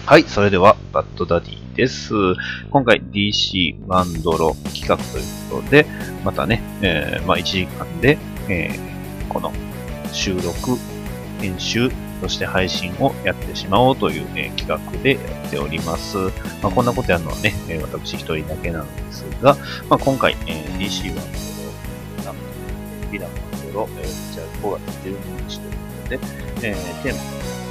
はい、それでは、バッドダディです。今回 DC ワンドロ企画ということで、またね、えーまあ1時間で、えーこの収録、編集、そして配信をやってしまおうという、え企画でやっております。まあ、こんなことやるのはね、私一人だけなんですが、まあ、今回、えー DC ワンドロ、なんとビラワンドロ、えー、こちら5月12日ということで、えーテーマ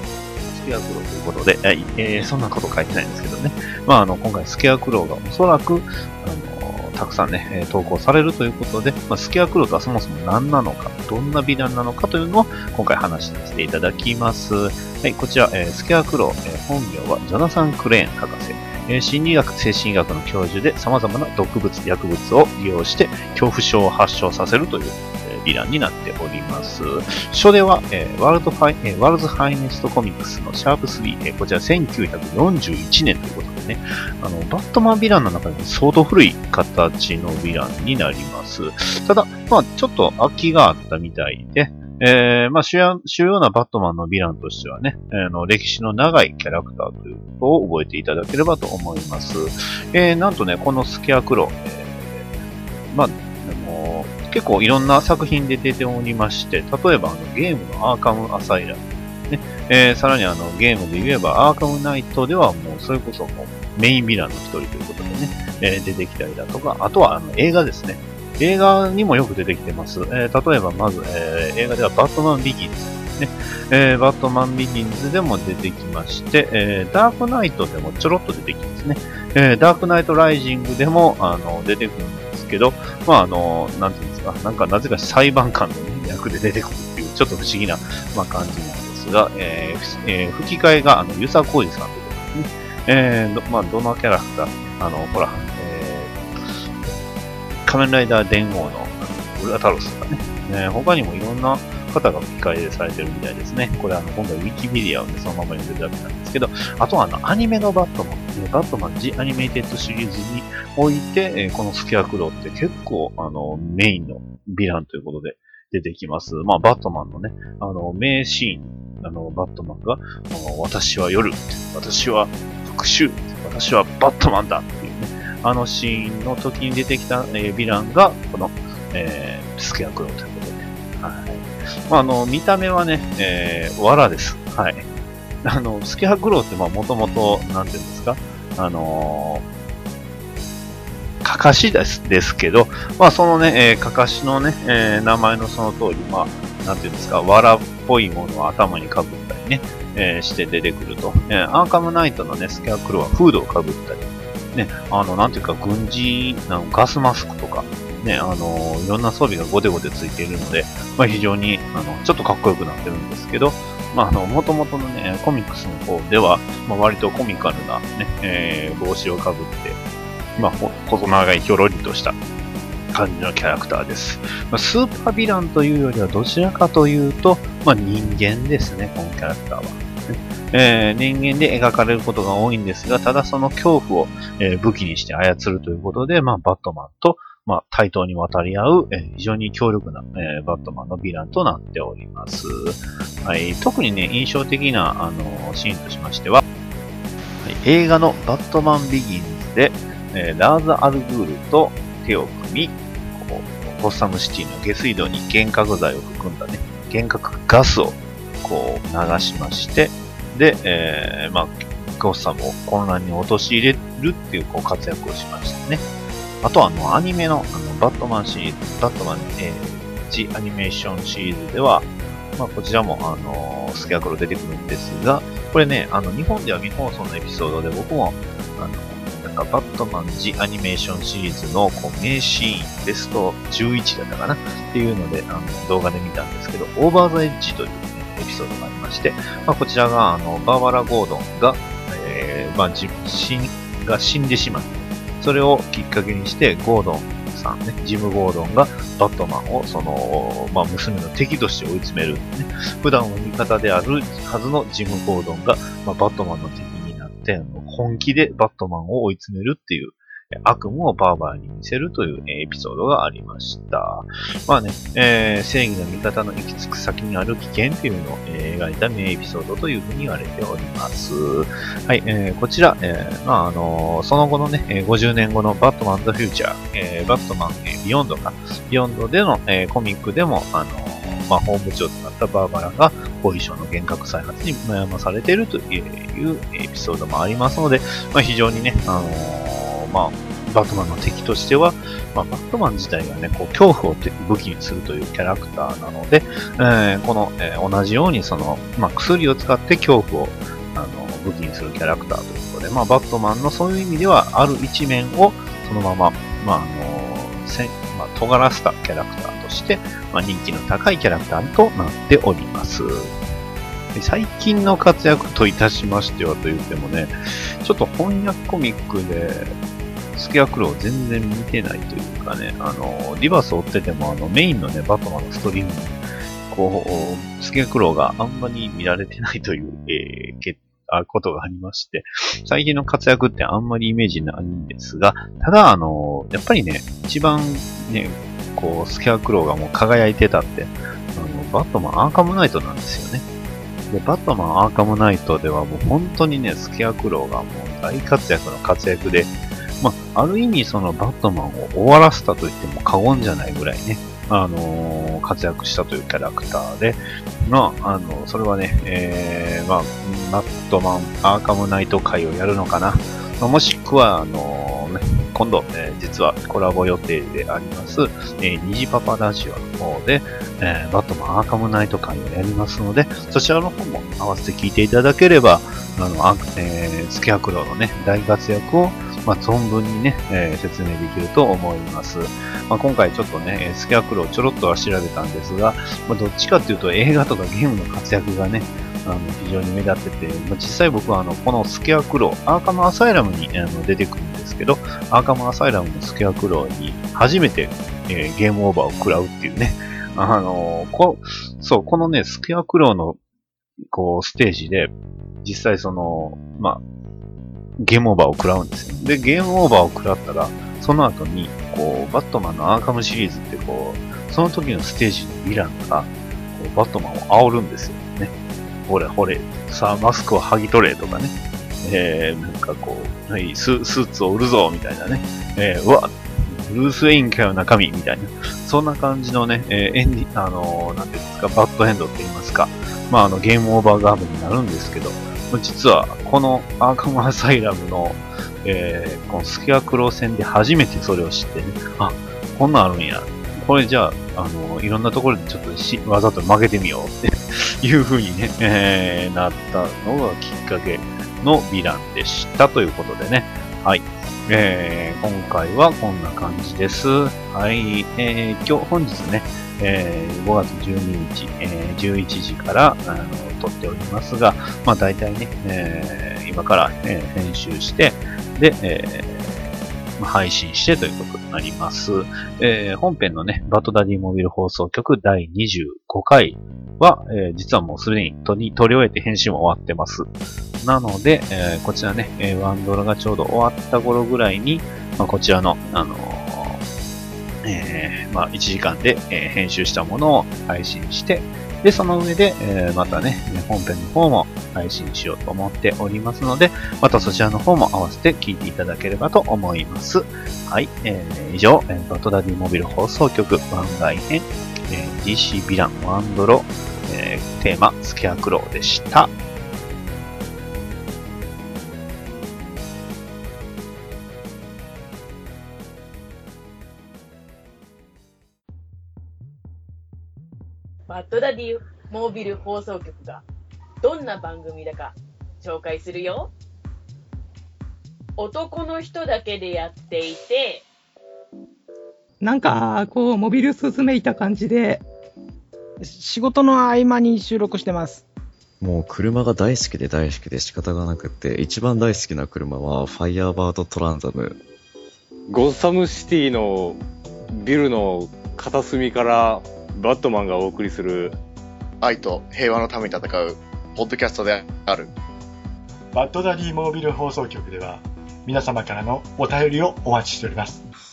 スケアクローということで、はいえーそんなこと書いてないんですけどね。まあ、あの、今回スケアクローがおそらく、あの、たくさんね、投稿されるということで、まあ、スケアクローとはそもそも何なのか、どんなヴィランなのかというのを今回話させていただきます。はい、こちら、えースケアクロー、えー本名はジョナサン・クレーン博士。心理学、精神医学の教授で様々な毒物、薬物を利用して恐怖症を発症させるという、ヴィランになっております。初では、えーワールドファイ、えーワールズファイネストコミックスのシャープ3、えーこちら1941年ということでね、あの、バットマンヴィランの中でも相当古い形のヴィランになります。ただ、まあ、ちょっと空きがあったみたいで、えーまあ主要、主要なバットマンのヴィランとしてはね、あの、歴史の長いキャラクターということを覚えていただければと思います。えーなんとね、このスケアクロ、えーまあ、あの結構いろんな作品で出ておりまして、例えばあのゲームのアーカムアサイラム、ねえーさらにあのゲームで言えばアーカムナイトではもうそれこそもうメインヴィランの一人ということでね、えー出てきたりだとか、あとはあの映画ですね。映画にもよく出てきてます。えー例えばまず、えー映画ではバットマンビギンズ、ねえーバットマンビギンズでも出てきまして、えーダークナイトでもちょろっと出てきますね。えーダークナイトライジングでもあの出てくるんですけど、まああの、なんていうんですか、なんかなぜか裁判官の、役で出てくるっていう、ちょっと不思議な、まあ、感じなんですが、えーえー吹き替えが、あの、遊佐浩二さんということですね。えーどまあ、どのキャラクター、あの、ほら、えー仮面ライダー伝王のウルアタロスとかね、えー他にもいろんな方が吹き替えされてるみたいですね。これあの、今回ウィキメディアをね、そのまま読んでるだけなんですけど、あとはあの、アニメのバットマン、ねバットマン The Animated シリーズにおいて、えこのスケアクローって結構、あの、メインのヴィランということで出てきます。まあ、バットマンのね、あの、名シーン、あの、バットマンが、私は夜、私は復讐、私はバットマンだっていうね、あのシーンの時に出てきた、えーヴィランが、この、えースケアクローということで、まあ、あの、見た目はね、えー、藁です。はい。あの、スケアクローって、まあ、もともと、なんていうんですか、あのーかかしですですけど、まあ、そのね、えーかかしのね、えー名前のその通り、まあ、なんていうんですか、藁っぽいものを頭にかぶったりね、えーして出てくると。えーアーカムナイトのね、スケアクロはフードをかぶったり、ね、あの、なんていうか、軍事、なんガスマスクとか、ね、あのいろんな装備がゴテゴテついているので、まあ、非常に、あの、ちょっとかっこよくなってるんですけど、まあ、あの、元々のね、コミックスの方では、まあ、割とコミカルなね、えー帽子をかぶって、まあ、細長いひょろりとした感じのキャラクターです。まあ、スーパーヴィランというよりはどちらかというと、まあ、人間ですね、このキャラクターは。えー人間で描かれることが多いんですが、ただその恐怖を、えー武器にして操るということで、まあ、バットマンと、まあ、対等に渡り合う、えー非常に強力な、えーバットマンのヴィランとなっております。はい、特にね、印象的な、あのシーンとしましては、はい映画のバットマンビギンズで、えーラーザ・アルグールと手を組み、こうゴッサムシティの下水道に幻覚剤を含んだね、幻覚ガスをこう流しまして、で、えーまあ、ゴッサムを混乱に陥れるっていうこう活躍をしましたね。あとはあの、アニメの、あの、バットマンシリーズ、バットマン、えー、ジ・アニメーションシリーズでは、まあ、こちらも、あのスケアクロ出てくるんですが、これね、あの、日本では未放送のエピソードで僕も、あの、なんか、バットマン・ジ・アニメーションシリーズの、こう、名シーン、ベスト11だったかなっていうので、あの、動画で見たんですけど、オーバーザ・エッジという、ね、エピソードがありまして、まあ、こちらが、あの、バーバラ・ゴードンが、えー、まあ、じ死、が死んでしまって、それをきっかけにして、ゴードンさんね、ジム・ゴードンがバットマンを、その、まあ、娘の敵として追い詰める、ね。普段は味方であるはずのジム・ゴードンが、まあ、バットマンの敵になって、本気でバットマンを追い詰めるっていう、悪夢をバーバーに見せるというエピソードがありました。まあね、えー、正義の味方の行き着く先にある危険というのを、描いた名エピソードというふうに言われております。はい、えー、こちら、えー、まああのその後のね、50年後のバットマン・ザ・フューチャー、えー、バットマン、ビヨンドか、ビヨンドでの、えー、コミックでも、あのまあ、本部長となったバーバラが後遺症の幻覚再発に悩まされているというエピソードもありますので、まあ、非常にね、あのー、まあ、バットマンの敵としては、まあ、バットマン自体がね、こう、恐怖を武器にするというキャラクターなので、えー、この、えー、同じようにその、まあ、薬を使って恐怖を、あの、武器にするキャラクターということで、まあ、バットマンのそういう意味では、ある一面を、そのまま、まあ、あのせまあ、尖らせたキャラクターとして、まあ、人気の高いキャラクターとなっております。最近の活躍といたしましてはと言ってもね、ちょっと翻訳コミックで、スケアクロー全然見てないというかね、あの、リバース追ってても、あの、メインのね、バトマンのストリームこう、スケアクローがあんまり見られてないという、えー、あことがありまして、最近の活躍ってあんまりイメージないんですが、ただ、あの、やっぱりね、一番ね、こう、スケアクローがもう輝いてたって、あの、バットマンアーカムナイトなんですよね。で、バットマンアーカムナイトではもう本当にね、スケアクローがもう大活躍の活躍で、まあ、ある意味そのバットマンを終わらせたと言っても過言じゃないぐらいね、あのー、活躍したというキャラクターで、まあ、あの、それはね、えー、まあ、バットマンアーカムナイト会をやるのかな。まあ、もしくは、あのー、ね、今度、えー、実はコラボ予定であります、えー、虹パパラジオの方で、えー、バットマンアーカムナイト会をやりますので、そちらの方も合わせて聞いていただければ、あの、えー、スキャクロのね、大活躍を、まあ、存分にね、えー、説明できると思います。まあ、今回ちょっとね、スキャクロをちょろっとは調べたんですが、まあ、どっちかっていうと映画とかゲームの活躍がね、あの非常に目立ってて、まあ、実際僕はあのこのスケアクロー、アーカムアサイラムにあの出てくるんですけど、アーカムアサイラムのスケアクローに初めて、えー、ゲームオーバーを食らうっていうね、あのー、こ、そう、このね、スケアクローの、こう、ステージで、実際その、まあ、ゲームオーバーを食らうんですよ。で、ゲームオーバーを食らったら、その後に、こう、バットマンのアーカムシリーズってこう、その時のステージのヴィランが、こうバットマンを煽るんですよね。ほれほれ、さあマスクを剥ぎ取れとかね。えー、なんかこう、はい、ススーツを売るぞみたいなね。えー、うわ、ブルース・ウェインかよ中身みたいな。そんな感じのね、えー、エンディ、あのー、なんていうんですか、バッドエンドって言いますか。まあ、あの、ゲームオーバーガーブになるんですけど、実は、このアーカムアサイラムの、えー、このスケアクロー戦で初めてそれを知ってね、あ、こんなんあるんや。これじゃあ、あの、いろんなところでちょっとしわざと負けてみようって いう風にね、えー、なったのがきっかけのヴィランでしたということでね。はい。えー、今回はこんな感じです。はい。えー、今日、本日ね、えー、5月12日、えー、11時からあの撮っておりますが、まあ大体ね、えー、今から、えー、編集して、で、えー、配信してということになります。えー、本編のね、バトダディモビル放送局第25回は、えー、実はもうすでに撮り終えて編集も終わってます。なので、えー、こちらね、えワンドラがちょうど終わった頃ぐらいに、まあ、こちらの、あのえー、まあ、1時間で、え編集したものを配信して、で、その上で、えまたね、本編の方も配信しようと思っておりますので、またそちらの方も合わせて聞いていただければと思います。はい、えー、以上、えバトダディモビル放送局番外編、え DC ヴィランワンドロ、えテーマ、スケアクローでした。バッドダディモービル放送局がどんな番組だか紹介するよ。男の人だけでやっていて、なんか、こう、モビルスーめいた感じで。仕事の合間に収録してます。もう車が大好きで大好きで仕方がなくて、一番大好きな車はファイヤーバードトランザム。ゴッサムシティのビルの片隅からバットマンがお送りする愛と平和のために戦うポッドキャストであるバッドダディモービル放送局では皆様からのお便りをお待ちしております。